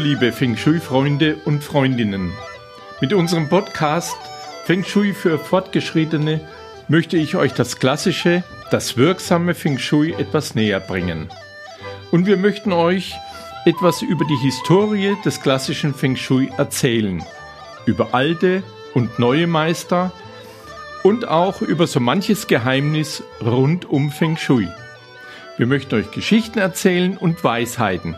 Liebe Feng Shui-Freunde und Freundinnen. Mit unserem Podcast Feng Shui für Fortgeschrittene möchte ich euch das klassische, das wirksame Feng Shui etwas näher bringen. Und wir möchten euch etwas über die Historie des klassischen Feng Shui erzählen, über alte und neue Meister und auch über so manches Geheimnis rund um Feng Shui. Wir möchten euch Geschichten erzählen und Weisheiten.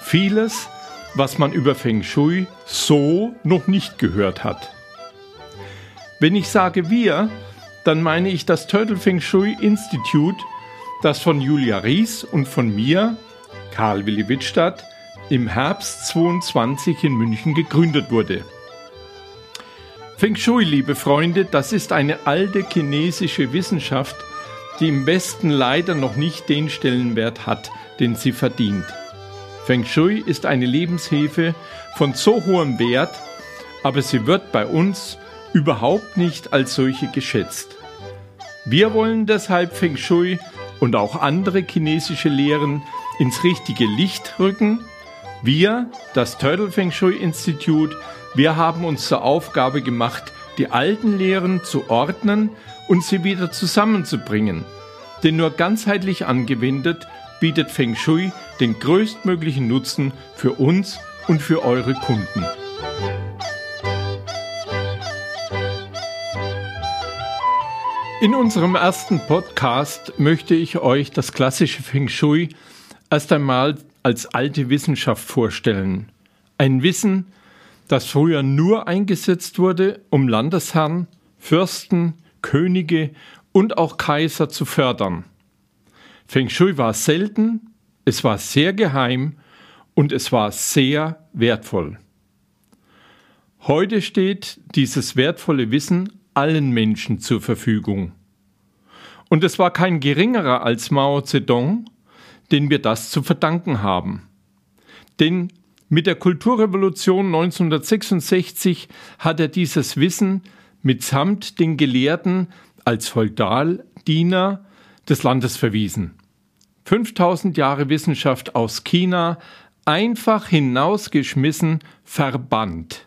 Vieles, was man über Feng Shui so noch nicht gehört hat. Wenn ich sage wir, dann meine ich das Turtle Feng Shui Institute, das von Julia Ries und von mir, Karl Willi Wittstadt, im Herbst 22 in München gegründet wurde. Feng Shui, liebe Freunde, das ist eine alte chinesische Wissenschaft, die im Westen leider noch nicht den Stellenwert hat, den sie verdient. Feng Shui ist eine Lebenshilfe von so hohem Wert, aber sie wird bei uns überhaupt nicht als solche geschätzt. Wir wollen deshalb Feng Shui und auch andere chinesische Lehren ins richtige Licht rücken. Wir, das Turtle Feng Shui Institute, wir haben uns zur Aufgabe gemacht, die alten Lehren zu ordnen und sie wieder zusammenzubringen. Denn nur ganzheitlich angewendet bietet Feng Shui den größtmöglichen Nutzen für uns und für eure Kunden. In unserem ersten Podcast möchte ich euch das klassische Feng Shui erst einmal als alte Wissenschaft vorstellen. Ein Wissen, das früher nur eingesetzt wurde, um Landesherren, Fürsten, Könige und auch Kaiser zu fördern. Feng Shui war selten, es war sehr geheim und es war sehr wertvoll. Heute steht dieses wertvolle Wissen allen Menschen zur Verfügung. Und es war kein geringerer als Mao Zedong, den wir das zu verdanken haben. Denn mit der Kulturrevolution 1966 hat er dieses Wissen mitsamt den Gelehrten als Feudaldiener des Landes verwiesen. 5000 Jahre Wissenschaft aus China einfach hinausgeschmissen, verbannt.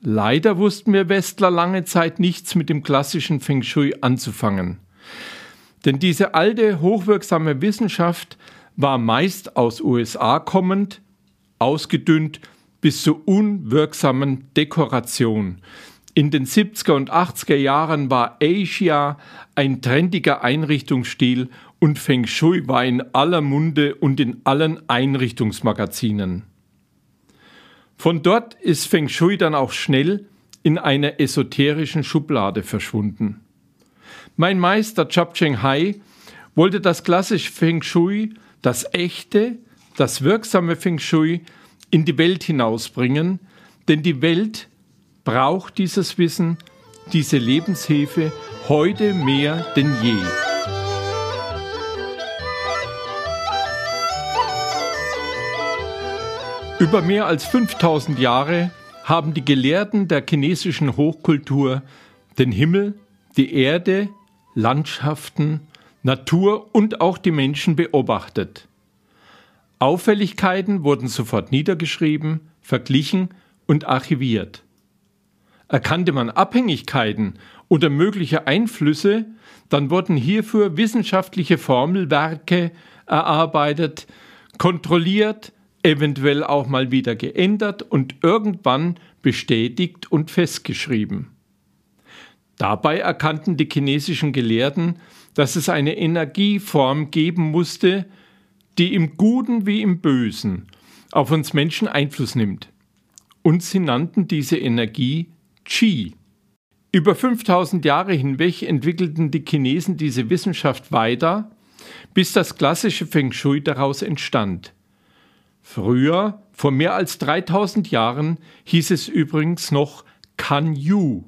Leider wussten wir Westler lange Zeit nichts mit dem klassischen Feng Shui anzufangen. Denn diese alte, hochwirksame Wissenschaft war meist aus USA kommend, ausgedünnt bis zur unwirksamen Dekoration. In den 70er und 80er Jahren war Asia ein trendiger Einrichtungsstil und Feng Shui war in aller Munde und in allen Einrichtungsmagazinen. Von dort ist Feng Shui dann auch schnell in einer esoterischen Schublade verschwunden. Mein Meister Chap Cheng Hai wollte das klassische Feng Shui, das echte, das wirksame Feng Shui in die Welt hinausbringen, denn die Welt braucht dieses Wissen, diese Lebenshilfe heute mehr denn je. Über mehr als 5000 Jahre haben die Gelehrten der chinesischen Hochkultur den Himmel, die Erde, Landschaften, Natur und auch die Menschen beobachtet. Auffälligkeiten wurden sofort niedergeschrieben, verglichen und archiviert. Erkannte man Abhängigkeiten oder mögliche Einflüsse, dann wurden hierfür wissenschaftliche Formelwerke erarbeitet, kontrolliert, eventuell auch mal wieder geändert und irgendwann bestätigt und festgeschrieben. Dabei erkannten die chinesischen Gelehrten, dass es eine Energieform geben musste, die im Guten wie im Bösen auf uns Menschen Einfluss nimmt. Und sie nannten diese Energie Qi. Über 5000 Jahre hinweg entwickelten die Chinesen diese Wissenschaft weiter, bis das klassische Feng Shui daraus entstand. Früher, vor mehr als 3000 Jahren, hieß es übrigens noch Kan Yu,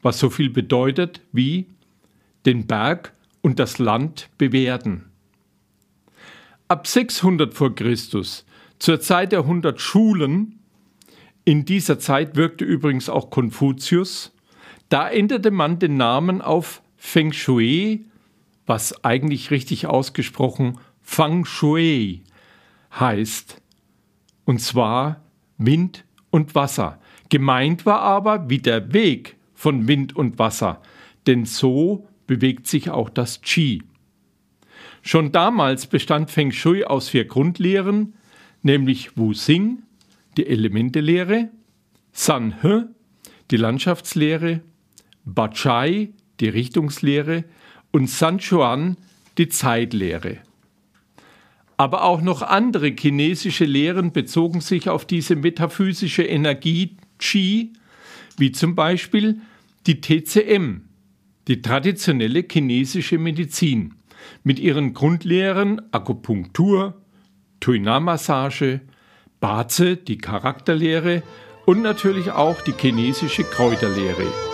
was so viel bedeutet wie den Berg und das Land bewerten. Ab 600 vor Christus, zur Zeit der 100 Schulen, in dieser Zeit wirkte übrigens auch Konfuzius, da änderte man den Namen auf Feng Shui, was eigentlich richtig ausgesprochen Feng Shui heißt und zwar Wind und Wasser. Gemeint war aber wie der Weg von Wind und Wasser, denn so bewegt sich auch das Qi. Schon damals bestand Feng Shui aus vier Grundlehren, nämlich Wu Xing, die Elementelehre, San He, die Landschaftslehre, Ba Chai, die Richtungslehre und San Chuan, die Zeitlehre. Aber auch noch andere chinesische Lehren bezogen sich auf diese metaphysische Energie Qi, wie zum Beispiel die TCM, die traditionelle chinesische Medizin, mit ihren Grundlehren Akupunktur, Tuina-Massage, Baze, die Charakterlehre und natürlich auch die chinesische Kräuterlehre.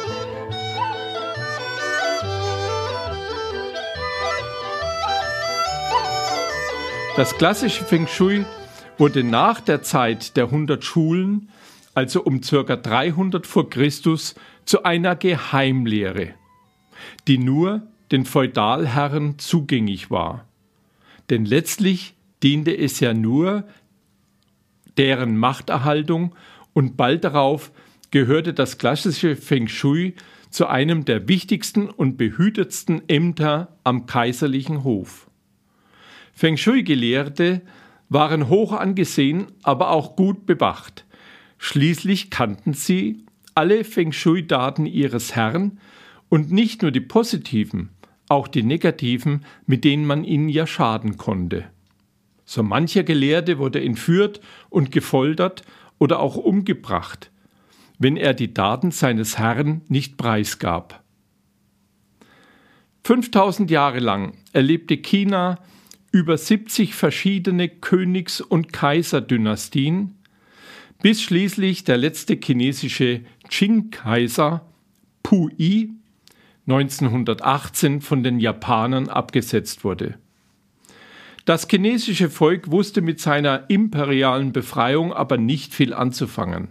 Das klassische Feng Shui wurde nach der Zeit der 100 Schulen, also um ca. 300 vor Christus, zu einer Geheimlehre, die nur den Feudalherren zugänglich war. Denn letztlich diente es ja nur deren Machterhaltung und bald darauf gehörte das klassische Feng Shui zu einem der wichtigsten und behütetsten Ämter am kaiserlichen Hof. Feng Shui-Gelehrte waren hoch angesehen, aber auch gut bewacht. Schließlich kannten sie alle Feng Shui-Daten ihres Herrn und nicht nur die positiven, auch die negativen, mit denen man ihnen ja schaden konnte. So mancher Gelehrte wurde entführt und gefoltert oder auch umgebracht, wenn er die Daten seines Herrn nicht preisgab. 5000 Jahre lang erlebte China über 70 verschiedene Königs- und Kaiserdynastien, bis schließlich der letzte chinesische Qing-Kaiser Puyi 1918 von den Japanern abgesetzt wurde. Das chinesische Volk wusste mit seiner imperialen Befreiung aber nicht viel anzufangen.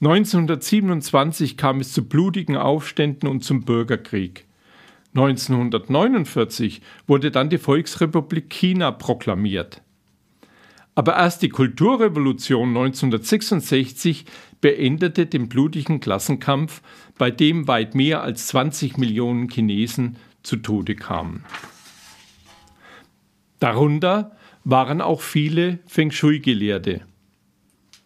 1927 kam es zu blutigen Aufständen und zum Bürgerkrieg. 1949 wurde dann die Volksrepublik China proklamiert. Aber erst die Kulturrevolution 1966 beendete den blutigen Klassenkampf, bei dem weit mehr als 20 Millionen Chinesen zu Tode kamen. Darunter waren auch viele Feng Shui-Gelehrte.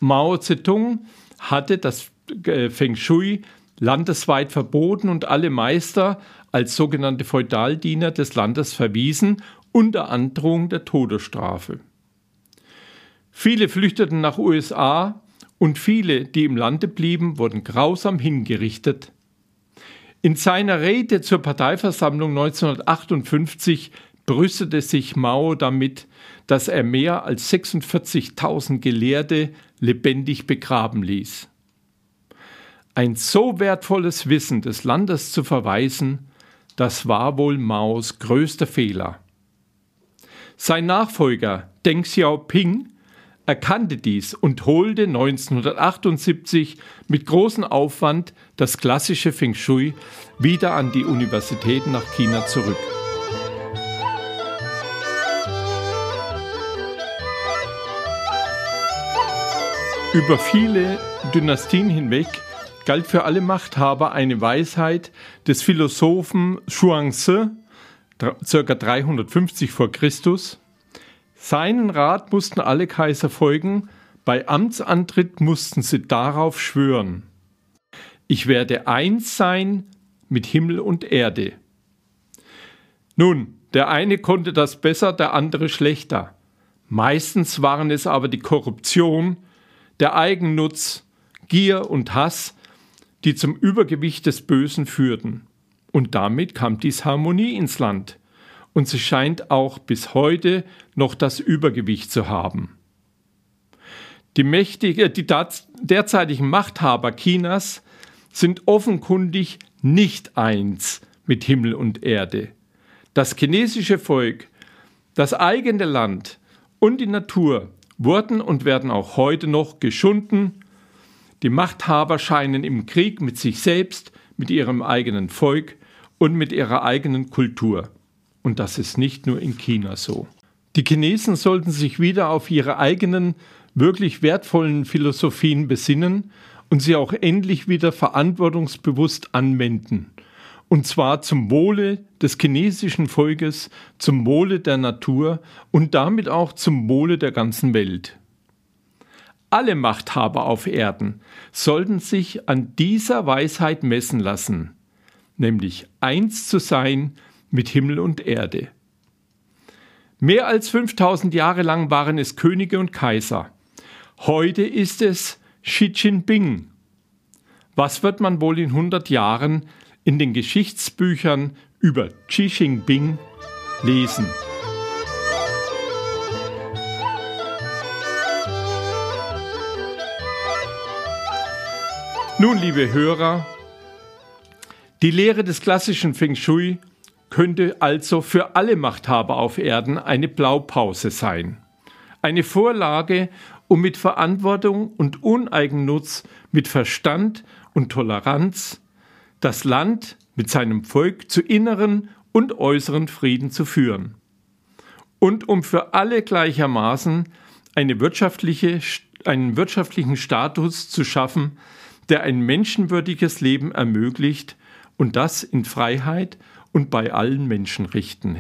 Mao Zedong hatte das äh, Feng Shui landesweit verboten und alle Meister als sogenannte Feudaldiener des Landes verwiesen, unter Androhung der Todesstrafe. Viele flüchteten nach USA und viele, die im Lande blieben, wurden grausam hingerichtet. In seiner Rede zur Parteiversammlung 1958 brüstete sich Mao damit, dass er mehr als 46.000 Gelehrte lebendig begraben ließ. Ein so wertvolles Wissen des Landes zu verweisen, das war wohl Maos größter Fehler. Sein Nachfolger Deng Xiaoping erkannte dies und holte 1978 mit großem Aufwand das klassische Feng Shui wieder an die Universitäten nach China zurück. Über viele Dynastien hinweg galt für alle Machthaber eine Weisheit des Philosophen Zhuangzi, ca. 350 vor Christus. Seinen Rat mussten alle Kaiser folgen, bei Amtsantritt mussten sie darauf schwören. Ich werde eins sein mit Himmel und Erde. Nun, der eine konnte das besser, der andere schlechter. Meistens waren es aber die Korruption, der Eigennutz, Gier und Hass, die zum Übergewicht des Bösen führten. Und damit kam Disharmonie ins Land. Und sie scheint auch bis heute noch das Übergewicht zu haben. Die, mächtige, die derzeitigen Machthaber Chinas sind offenkundig nicht eins mit Himmel und Erde. Das chinesische Volk, das eigene Land und die Natur wurden und werden auch heute noch geschunden, die Machthaber scheinen im Krieg mit sich selbst, mit ihrem eigenen Volk und mit ihrer eigenen Kultur. Und das ist nicht nur in China so. Die Chinesen sollten sich wieder auf ihre eigenen wirklich wertvollen Philosophien besinnen und sie auch endlich wieder verantwortungsbewusst anwenden. Und zwar zum Wohle des chinesischen Volkes, zum Wohle der Natur und damit auch zum Wohle der ganzen Welt. Alle Machthaber auf Erden sollten sich an dieser Weisheit messen lassen, nämlich eins zu sein mit Himmel und Erde. Mehr als 5000 Jahre lang waren es Könige und Kaiser. Heute ist es Xi Jinping. Was wird man wohl in 100 Jahren in den Geschichtsbüchern über Xi Jinping lesen? Nun, liebe Hörer, die Lehre des klassischen Feng Shui könnte also für alle Machthaber auf Erden eine Blaupause sein. Eine Vorlage, um mit Verantwortung und Uneigennutz, mit Verstand und Toleranz das Land mit seinem Volk zu inneren und äußeren Frieden zu führen. Und um für alle gleichermaßen eine wirtschaftliche, einen wirtschaftlichen Status zu schaffen, der ein menschenwürdiges Leben ermöglicht und das in Freiheit und bei allen Menschen richten.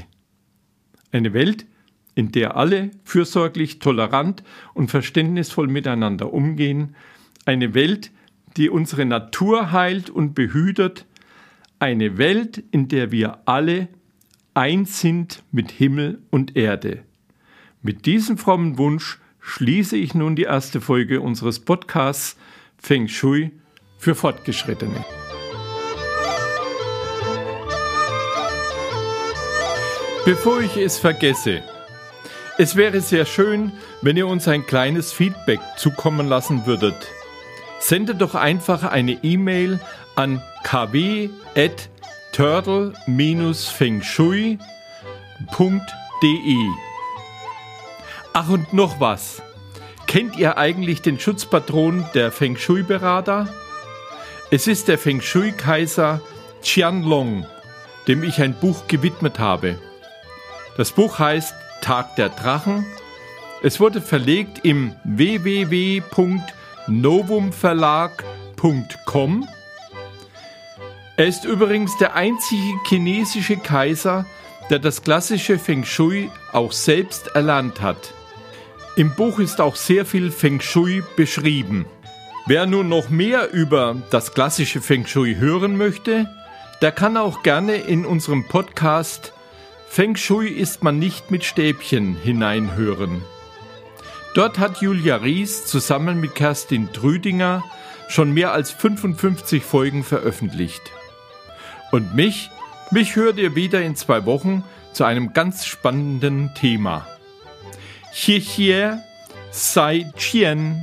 Eine Welt, in der alle fürsorglich, tolerant und verständnisvoll miteinander umgehen, eine Welt, die unsere Natur heilt und behütet, eine Welt, in der wir alle eins sind mit Himmel und Erde. Mit diesem frommen Wunsch schließe ich nun die erste Folge unseres Podcasts Feng Shui für Fortgeschrittene. Bevor ich es vergesse, es wäre sehr schön, wenn ihr uns ein kleines Feedback zukommen lassen würdet. Sendet doch einfach eine E-Mail an kw.turtle-fengshui.de. Ach und noch was. Kennt ihr eigentlich den Schutzpatron der Feng Shui-Berater? Es ist der Feng Shui-Kaiser Qianlong, dem ich ein Buch gewidmet habe. Das Buch heißt Tag der Drachen. Es wurde verlegt im www.novumverlag.com. Er ist übrigens der einzige chinesische Kaiser, der das klassische Feng Shui auch selbst erlernt hat. Im Buch ist auch sehr viel Feng Shui beschrieben. Wer nun noch mehr über das klassische Feng Shui hören möchte, der kann auch gerne in unserem Podcast Feng Shui ist man nicht mit Stäbchen hineinhören. Dort hat Julia Ries zusammen mit Kerstin Trüdinger schon mehr als 55 Folgen veröffentlicht. Und mich, mich hört ihr wieder in zwei Wochen zu einem ganz spannenden Thema. Xie Xie Sai Qian